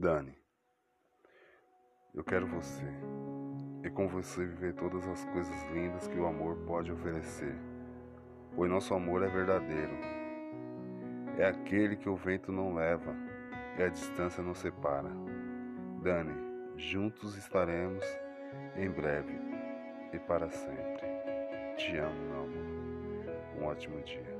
Dani, eu quero você. E com você viver todas as coisas lindas que o amor pode oferecer. Pois nosso amor é verdadeiro. É aquele que o vento não leva e a distância não separa. Dani, juntos estaremos em breve e para sempre. Te amo, meu amor. Um ótimo dia.